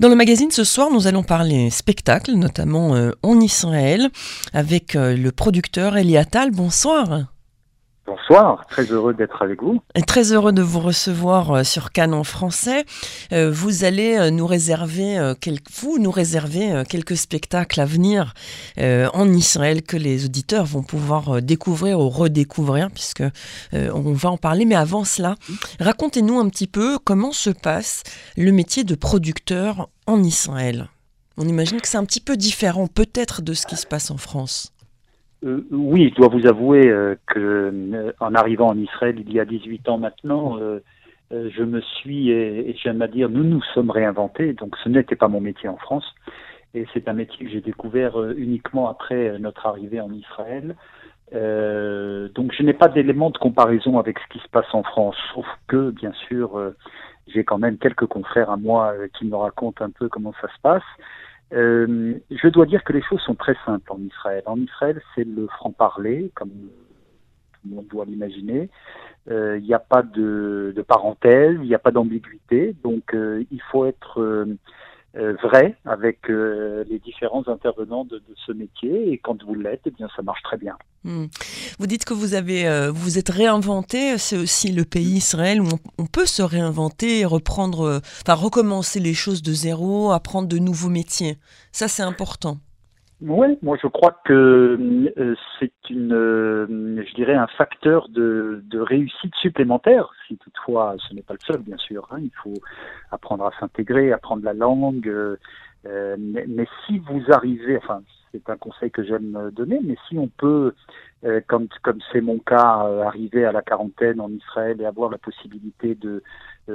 Dans le magazine ce soir, nous allons parler spectacle, notamment euh, en Israël, avec euh, le producteur Eliatal. Bonsoir. Bonsoir, très heureux d'être avec vous. Très heureux de vous recevoir euh, sur Cannes en français. Euh, vous allez euh, nous réserver, vous nous réserver quelques spectacles à venir en Israël que les auditeurs vont pouvoir découvrir ou redécouvrir, puisque on va en parler. Mais avant cela, racontez-nous un petit peu comment se passe le métier de producteur en Israël. On imagine que c'est un petit peu différent peut-être de ce qui se passe en France. Euh, oui, je dois vous avouer euh, que euh, en arrivant en Israël il y a 18 ans maintenant, je me suis, et, j'aime à dire, nous nous sommes réinventés. Donc ce n'était pas mon métier en France. Et c'est un métier que j'ai découvert uniquement après notre arrivée en Israël. donc je n'ai pas d'éléments de comparaison avec ce qui se passe en France, sauf que, bien sûr, j'ai quand même quelques confrères à moi qui me racontent un peu comment ça se passe. Euh, je dois dire que les choses sont très simples en Israël. En Israël, c'est le franc-parler, comme tout le monde doit l'imaginer. Euh, il n'y a pas de, de parenthèse, il n'y a pas d'ambiguïté, donc euh, il faut être euh, euh, vrai avec euh, les différents intervenants de, ce métier. Et quand vous l'êtes, eh bien, ça marche très bien. Hmm. Vous dites que vous avez, euh, vous êtes réinventé. C'est aussi le pays Israël où on, peut se réinventer et reprendre, enfin recommencer les choses de zéro, apprendre de nouveaux métiers. Ça, c'est important. Oui, moi je crois que euh, c'est une, euh, un facteur de, réussite supplémentaire, si toutefois ce n'est pas le seul, bien sûr. Hein. il faut apprendre à s'intégrer, apprendre la langue. Euh, mais, si vous arrivez, enfin, c'est un conseil que j'aime donner, mais si on peut, comme comme c'est mon cas, arriver à la quarantaine en Israël et avoir la possibilité de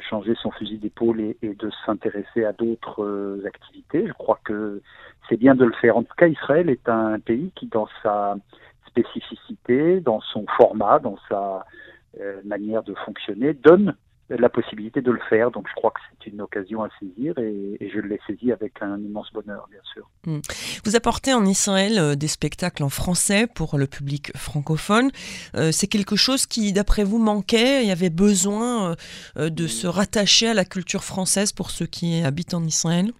changer son fusil d'épaule et, de s'intéresser à d'autres activités, je crois que c'est bien de le faire. En tout cas, Israël est un pays qui, dans sa spécificité, dans son format, dans sa euh, manière de fonctionner, donne la possibilité de le faire. Donc je crois que c'est une occasion à saisir et, je l'ai saisi avec un immense bonheur, bien sûr. Hmm. Vous apportez en Israël euh, des spectacles en français pour le public francophone. Euh, c'est quelque chose qui, d'après vous, manquait. Il y avait besoin de se rattacher à la culture française pour ceux qui habitent en Israël?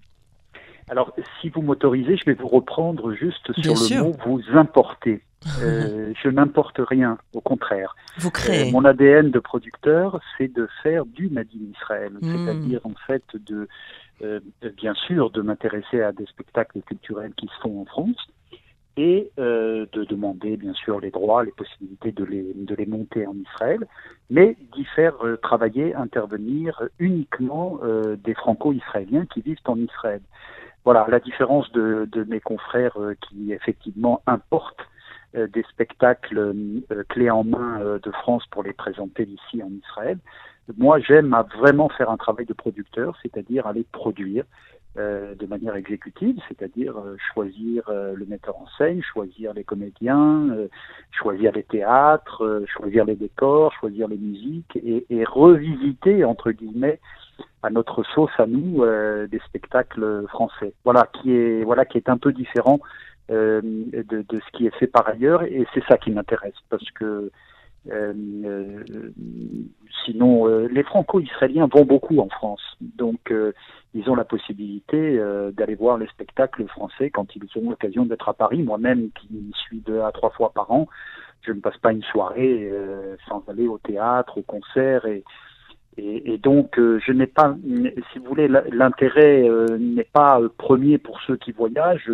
Alors, si vous m'autorisez, je vais vous reprendre juste sur le mot vous importez. Euh, je n'importe rien, au contraire. Vous créez. Euh, mon ADN de producteur, c'est de faire du Made in Israël, hmm. c'est-à-dire en fait de, euh, bien sûr, de m'intéresser à des spectacles culturels qui se font en France et de demander bien sûr les droits, les possibilités de les, de les monter en Israël, mais d'y faire travailler, intervenir uniquement des franco-israéliens qui vivent en Israël voilà, la différence de, mes confrères qui effectivement importent des spectacles euh, clés en main de France pour les présenter ici en Israël. Moi, j'aime à vraiment faire un travail de producteur, c'est-à-dire aller produire de manière exécutive, c'est-à-dire choisir le metteur en scène, choisir les comédiens, choisir les théâtres, choisir les décors, choisir les musiques et, et revisiter entre guillemets à notre sauce à nous euh, des spectacles français. Voilà qui est voilà qui est un peu différent euh, de, de, ce qui est fait par ailleurs et c'est ça qui m'intéresse parce que euh, euh sinon euh, les franco-israéliens vont beaucoup en France. Donc ils ont la possibilité d'aller voir les spectacles français quand ils ont l'occasion d'être à Paris. Moi-même qui suis deux à trois fois par an je ne passe pas une soirée sans aller au théâtre au concert et et, donc, euh, je n'ai pas, si vous voulez, l'intérêt euh, n'est pas euh, premier pour ceux qui voyagent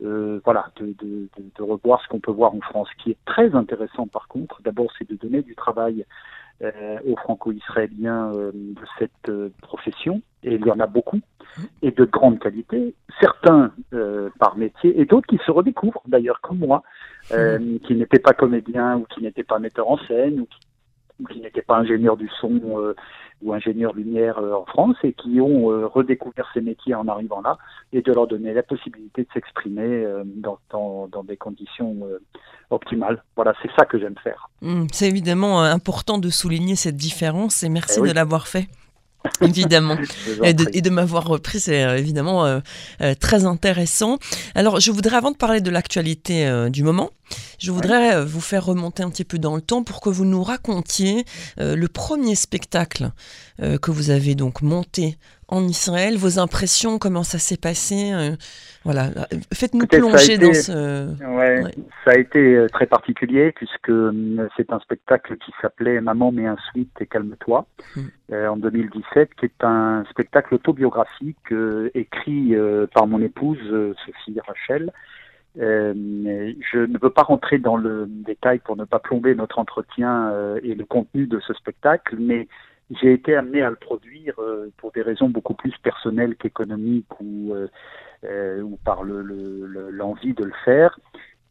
de, voilà, de, de, revoir ce qu'on peut voir en France. Ce qui est très intéressant, par contre, d'abord, c'est de donner du travail aux franco-israéliens de cette profession, et il y en a beaucoup, et de grande qualité, certains par métier, et d'autres qui se redécouvrent, d'ailleurs, comme moi, qui n'étaient pas comédiens ou qui n'étaient pas metteurs en scène, ou qui qui n'étaient pas ingénieurs du son euh, ou ingénieurs lumière euh, en France et qui ont euh, redécouvert ces métiers en arrivant là et de leur donner la possibilité de s'exprimer dans, dans, dans, des conditions optimales. Voilà, c'est ça que j'aime faire. Mmh, c'est évidemment important de souligner cette différence et merci eh de l'avoir fait. évidemment, et de, m'avoir repris, c'est euh, évidemment euh, euh, très intéressant. Alors, je voudrais, avant de parler de l'actualité du moment, je voudrais vous faire remonter un petit peu dans le temps pour que vous nous racontiez le premier spectacle que vous avez donc monté en Israël, vos impressions, comment ça s'est passé Voilà, faites-nous plonger dans ce. Ouais, Ça a été très particulier puisque c'est un spectacle qui s'appelait Maman met un sweat et calme-toi hmm. en 2017, qui est un spectacle autobiographique écrit par mon épouse Sophie Rachel. Euh, je ne veux pas rentrer dans le détail pour ne pas plomber notre entretien euh, et le contenu de ce spectacle, mais j'ai été amené à le produire euh, pour des raisons beaucoup plus personnelles qu'économiques ou, ou par l'envie le, de le faire.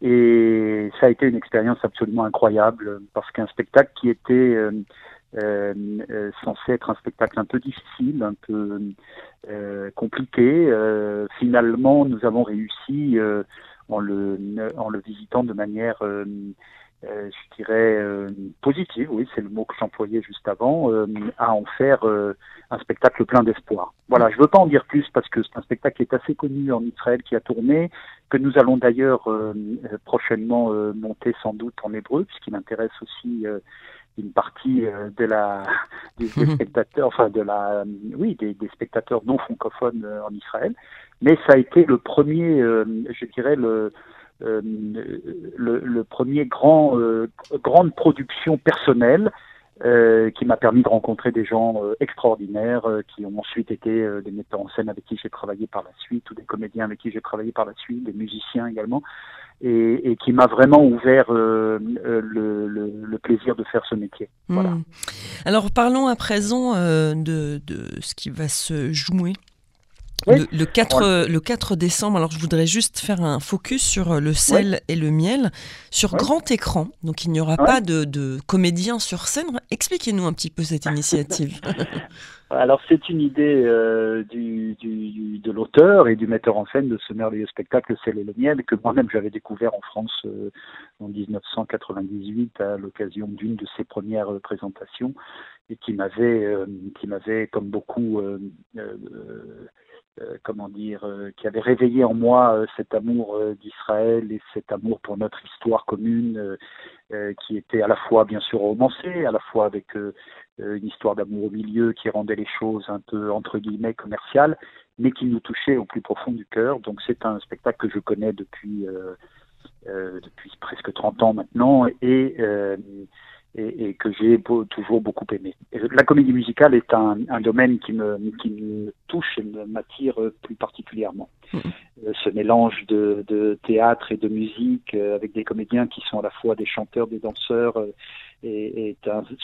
Et ça a été une expérience absolument incroyable parce qu'un spectacle qui était censé être un spectacle un peu difficile, un peu compliqué, finalement nous avons réussi en le, en le visitant de manière, euh, euh, je dirais, euh, positive, oui, c'est le mot que j'employais juste avant, à en faire un spectacle plein d'espoir. Voilà, je ne veux pas en dire plus parce que c'est un spectacle qui est assez connu en Israël, qui a tourné, que nous allons d'ailleurs prochainement monter sans doute en hébreu, puisqu'il intéresse aussi une partie de la des, spectateurs, enfin de la, oui, des, des spectateurs non francophones en Israël mais ça a été le premier, euh, je dirais, le, euh, le, premier grand, euh, grande production personnelle qui m'a permis de rencontrer des gens extraordinaires qui ont ensuite été des metteurs en scène avec qui j'ai travaillé par la suite ou des comédiens avec qui j'ai travaillé par la suite, des musiciens également, et, qui m'a vraiment ouvert le, plaisir de faire ce métier. Voilà. Hmm. Alors parlons à présent de ce qui va se jouer le, 4, le 4 décembre, alors je voudrais juste faire un focus sur le sel et le miel sur grand écran. Donc il n'y aura pas de, de comédiens sur scène. Expliquez-nous un petit peu cette initiative. alors c'est une idée euh, du, du, de l'auteur et du metteur en scène de ce merveilleux spectacle Le sel et le miel que moi-même j'avais découvert en France euh, en 1998 à l'occasion d'une de ses premières euh, présentations et qui m'avait qui m'avait comme beaucoup euh, comment dire, euh, qui avait réveillé en moi euh, cet amour d'Israël et cet amour pour notre histoire commune, qui était à la fois bien sûr romancée, à la fois avec une histoire d'amour au milieu qui rendait les choses un peu entre guillemets commerciales, mais qui nous touchait au plus profond du cœur. Donc c'est un spectacle que je connais depuis depuis presque 30 ans maintenant et et, et que j'ai toujours beaucoup aimé. la comédie musicale est un, un, domaine qui me, qui me touche et m'attire plus particulièrement. Mmh. Euh, ce mélange de, de, théâtre et de musique euh, avec des comédiens qui sont à la fois des chanteurs, des danseurs, euh, et, et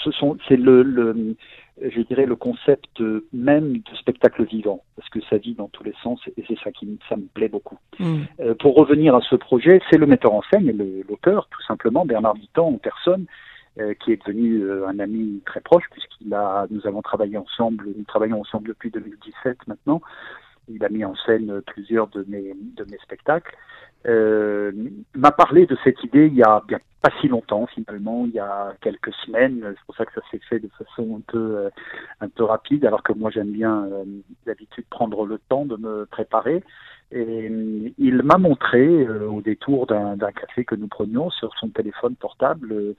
ce sont, c'est le, le, je dirais le concept même de spectacle vivant, parce que ça vit dans tous les sens, et c'est ça qui ça me plaît beaucoup. Mmh. Euh, pour revenir à ce projet, c'est le metteur en scène et l'auteur, tout simplement, Bernard Dittan en personne, qui est devenu euh, un ami très proche puisqu'il a, nous avons travaillé ensemble, nous travaillons ensemble depuis 2017 maintenant. Il a mis en scène plusieurs de mes de mes spectacles. Euh, m'a parlé de cette idée il y a bien pas si longtemps finalement, il y a quelques semaines. C'est pour ça que ça s'est fait de façon un peu euh, un peu rapide, alors que moi j'aime bien d'habitude prendre le temps de me préparer. Et il m'a montré, au détour d'un café que nous prenions sur son téléphone portable,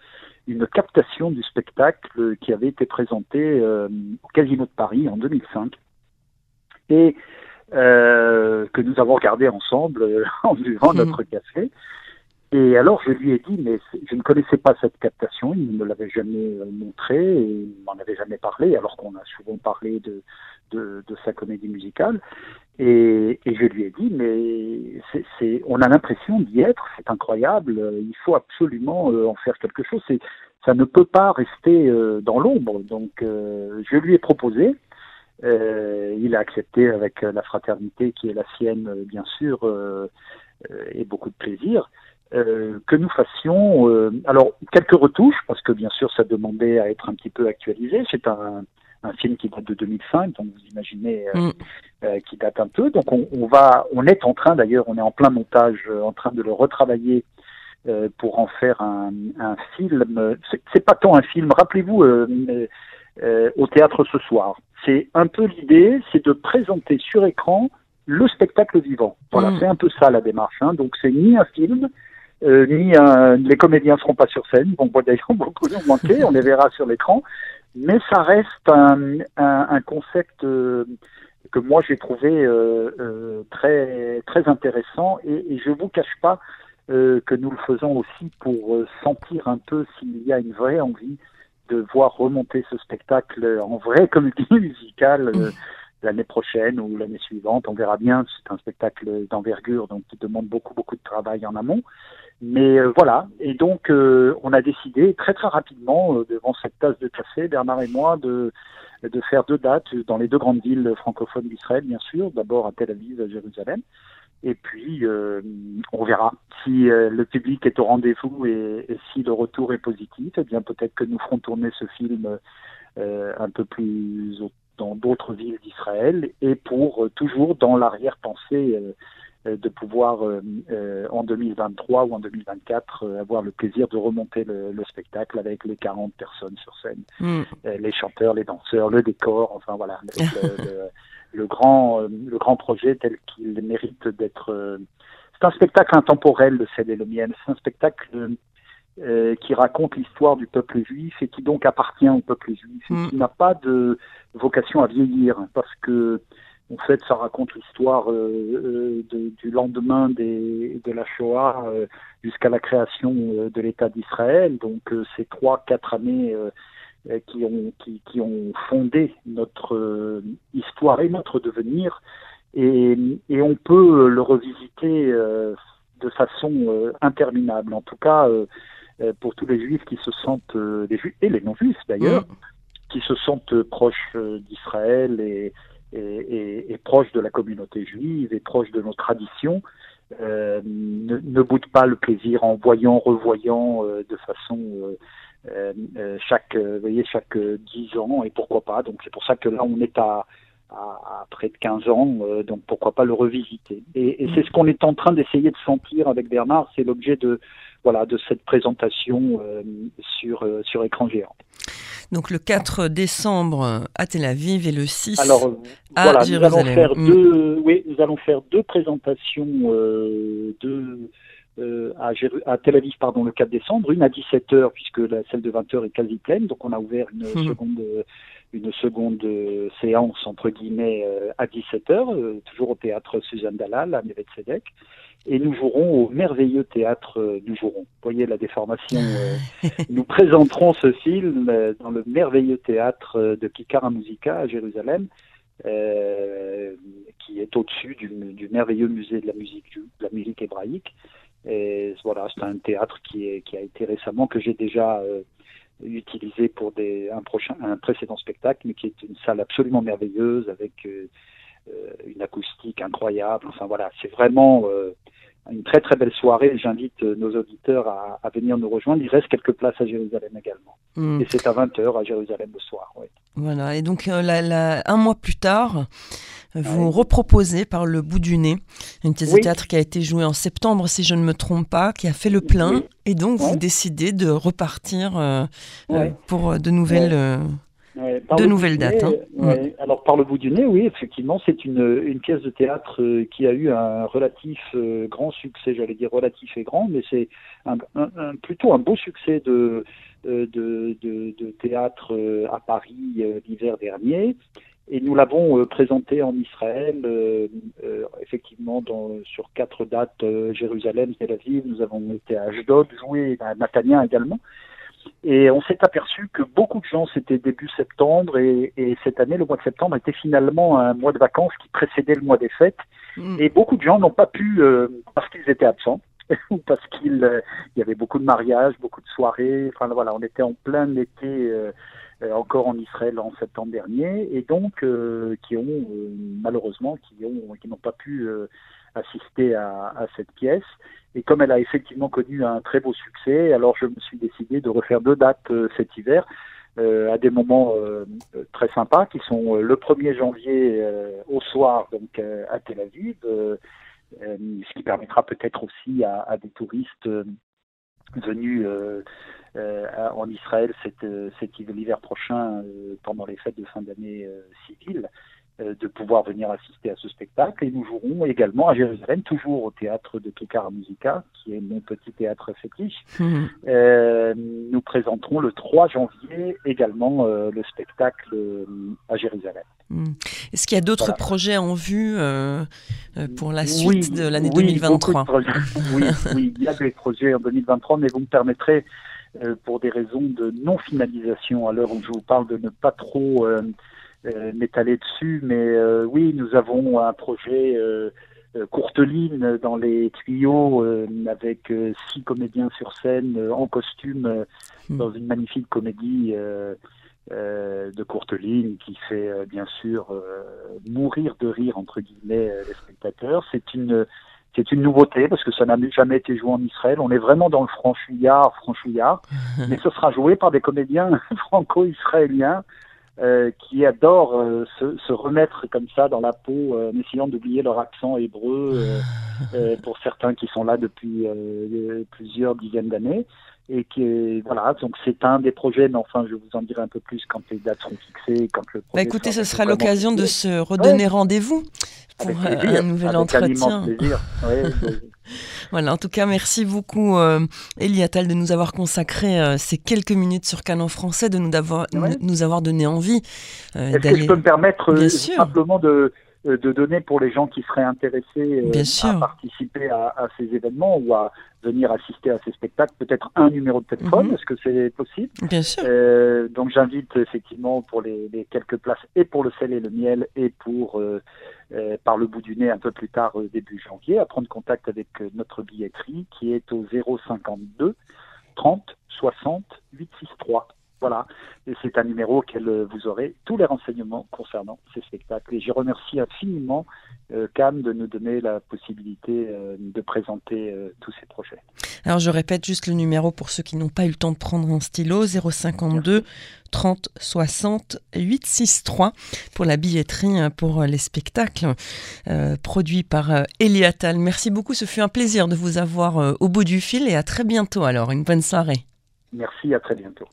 une captation du spectacle qui avait été présenté euh, au Casino de Paris en 2005 et euh, que nous avons regardé ensemble euh, en buvant notre café. Et alors je lui ai dit, mais je ne connaissais pas cette captation, il ne me l'avait jamais montré, et il m'en avait jamais parlé, alors qu'on a souvent parlé de, de, de, sa comédie musicale. Et, je lui ai dit, mais on a l'impression d'y être, c'est incroyable, il faut absolument euh, en faire quelque chose. Ça ne peut pas rester euh, dans l'ombre. Donc, euh, je lui ai proposé. il a accepté avec la fraternité qui est la sienne, bien sûr, et beaucoup de plaisir. que nous fassions alors quelques retouches parce que bien sûr ça demandait à être un petit peu actualisé c'est un, un film qui date de 2005, donc vous imaginez euh, mm. euh, qui date un peu. Donc on, on, va, on est en train d'ailleurs, on est en plein montage, euh, en train de le retravailler pour en faire un, un film. C'est pas tant un film. Rappelez-vous au théâtre ce soir. C'est un peu l'idée, c'est de présenter sur écran le spectacle vivant. Voilà, mm. c'est un peu ça la démarche. Hein. Donc c'est ni un film, ni un, les comédiens seront pas sur scène. Bon, d'ailleurs, beaucoup ont manqué, on les verra sur l'écran mais ça reste un, un, un concept euh, que moi j'ai trouvé très très intéressant et, et je vous cache pas que nous le faisons aussi pour sentir un peu s'il y a une vraie envie de voir remonter ce spectacle en vraie comédie musicale mmh. l'année prochaine ou l'année suivante. On verra bien. C'est un spectacle d'envergure, donc qui demande beaucoup, beaucoup de travail en amont. Mais euh, voilà. Et donc, euh, on a décidé très, très rapidement, euh, devant cette tasse de café, Bernard et moi, de, de faire deux dates dans les deux grandes villes francophones d'Israël, bien sûr. D'abord à Tel Aviv, à Jérusalem. Et puis, on verra si le public est au rendez-vous et, et, si le retour est positif. Eh bien, peut-être que nous ferons tourner ce film un peu plus dans d'autres villes d'Israël et pour toujours dans l'arrière-pensée euh, de pouvoir euh, euh, en 2023 ou en 2024 avoir le plaisir de remonter le, spectacle avec les 40 personnes sur scène, mm. les chanteurs, les danseurs, le décor, enfin voilà, le, grand le grand projet tel qu'il mérite d'être. c'est un spectacle intemporel, le Cède et le Miel. C'est un spectacle qui raconte l'histoire du peuple juif et qui donc appartient au peuple juif et mm. qui n'a pas de vocation à vieillir parce que en fait, ça raconte l'histoire euh, euh, du lendemain des, de la Shoah euh, jusqu'à la création de l'État d'Israël. Donc, ces trois, quatre années qui, ont, qui, qui, ont fondé notre histoire et notre devenir. Et, et, on peut le revisiter de façon interminable. En tout cas, pour tous les juifs qui se sentent, les juifs et les non-juifs d'ailleurs, mmh. qui se sentent proches d'Israël et et, proche de la communauté juive et proche de nos traditions, euh, ne, ne boude pas le plaisir en voyant, revoyant euh, de façon euh, chaque, vous voyez, chaque dix ans et pourquoi pas. Donc c'est pour ça que là on est à, à, près de 15 ans, donc pourquoi pas le revisiter. Et, et c'est ce qu'on est en train d'essayer de sentir avec Bernard, c'est l'objet de voilà de cette présentation sur sur écran géant. Donc le 4 décembre à Tel Aviv et le 6 Alors, à voilà, Jérusalem. Nous allons faire mm. deux, oui, nous allons faire deux présentations euh, euh, à, à, Tel Aviv pardon, le 4 décembre, une à 17h puisque la celle de 20h est quasi pleine, donc on a ouvert une mm. seconde une seconde séance entre guillemets euh, à 17h, toujours au théâtre Suzanne Dalal à Sedek et nous jouerons au merveilleux théâtre euh, nous jouerons. Vous voyez la déformation. Euh, nous présenterons ce film euh, dans le merveilleux théâtre de Kikara Musica à Jérusalem, qui est au-dessus du, du, merveilleux musée de la musique, de la musique hébraïque. Et voilà, c'est un théâtre qui, est, qui a été récemment que j'ai déjà utilisé pour des, un prochain, un précédent spectacle, mais qui est une salle absolument merveilleuse avec une acoustique incroyable. Enfin voilà, c'est vraiment une très très belle soirée. J'invite euh, nos auditeurs à, venir nous rejoindre. Il reste quelques places à Jérusalem également. Hmm. Et c'est à 20h à Jérusalem le soir. Voilà, et donc euh, un mois plus tard, vous reproposez par le bout du nez une pièce de théâtre qui a été jouée en septembre, si je ne me trompe pas, qui a fait le plein. Et donc vous décidez de repartir euh, pour de nouvelles de nouvelles dates. Hein. Alors par le bout du nez, oui, effectivement, c'est une, une, pièce de théâtre euh, qui a eu un relatif euh, grand succès, j'allais dire relatif et grand, mais c'est un, plutôt un beau succès de, euh, de, de, de théâtre à Paris l'hiver dernier. Et nous l'avons présenté en Israël, effectivement, dans, sur quatre dates, Jérusalem, Tel Aviv, nous avons été à Ashdod, joué à Natania également. Et on s'est aperçu que beaucoup de gens, c'était début septembre, et, et, cette année, le mois de septembre était finalement un mois de vacances qui précédait le mois des fêtes. Mm. Et beaucoup de gens n'ont pas pu, euh, parce qu'ils étaient absents, ou parce qu'il euh, y avait beaucoup de mariages, beaucoup de soirées. Enfin voilà, on était en plein été euh, encore en Israël en septembre dernier, et donc qui ont malheureusement qui ont qui n'ont pas pu assister à, cette pièce. Et comme elle a effectivement connu un très beau succès, alors je me suis décidé de refaire deux dates euh, cet hiver. Euh, à des moments euh, très sympas qui sont le 1er janvier au soir donc à Tel Aviv, ce qui permettra peut-être aussi à, des touristes venus en Israël cet, cet l'hiver prochain pendant les fêtes de fin d'année civile de pouvoir venir assister à ce spectacle. Et nous jouerons également à Jérusalem, toujours au théâtre de Kekara Musica, qui est mon petit théâtre fétiche. Mmh. nous présenterons le 3 janvier également le spectacle à Jérusalem. Mmh. Est-ce qu'il y a d'autres projets en vue pour la suite de l'année 2023 oui, oui, il y a des projets en 2023, mais vous me permettrez, pour des raisons de non-finalisation, à l'heure où je vous parle, de ne pas trop euh, m'étaler dessus, mais euh, oui, nous avons un projet euh, courte ligne dans les tuyaux avec six comédiens sur scène en costume hmm. dans une magnifique comédie de courte ligne qui fait bien sûr mourir de rire entre guillemets les spectateurs. C'est une c'est une nouveauté parce que ça n'a jamais été joué en Israël. On est vraiment dans le franchouillard, franchouillard, mais ce sera joué par des comédiens franco-israéliens euh, qui adorent euh, se, se, remettre comme ça dans la peau, euh, en essayant d'oublier leur accent hébreu, pour certains qui sont là depuis plusieurs dizaines d'années. Et qui voilà, donc c'est un des projets, mais enfin, je vous en dirai un peu plus quand les dates seront fixées, quand le bah écoutez, ce sera l'occasion de se redonner rendez-vous pour un nouvel entretien. Voilà, en tout cas, merci beaucoup, euh, Eliatal, de nous avoir consacré euh, ces quelques minutes sur Canon français, de nous avoir, nous avoir donné envie euh, Est-ce que je peux me permettre euh, simplement de, de donner pour les gens qui seraient intéressés à participer à, à, ces événements ou à venir assister à ces spectacles, peut-être un numéro de téléphone, mhm. est-ce que c'est possible? Bien sûr. donc j'invite effectivement pour les, les, quelques places et pour le sel et le miel et pour euh, par le bout du nez un peu plus tard euh, début janvier, à prendre contact avec euh, notre billetterie qui est au 052 30 60 863. Voilà, et c'est un numéro auquel vous aurez tous les renseignements concernant ces spectacles. Et je remercie infiniment euh, Cam de nous donner la possibilité de présenter tous ces projets. Alors je répète juste le numéro pour ceux qui n'ont pas eu le temps de prendre un stylo 052 30 60 863 pour la billetterie hein, pour les spectacles euh, produits par euh, Eliatal. Merci beaucoup, ce fut un plaisir de vous avoir euh, au bout du fil et à très bientôt alors, une bonne soirée. Merci, à très bientôt.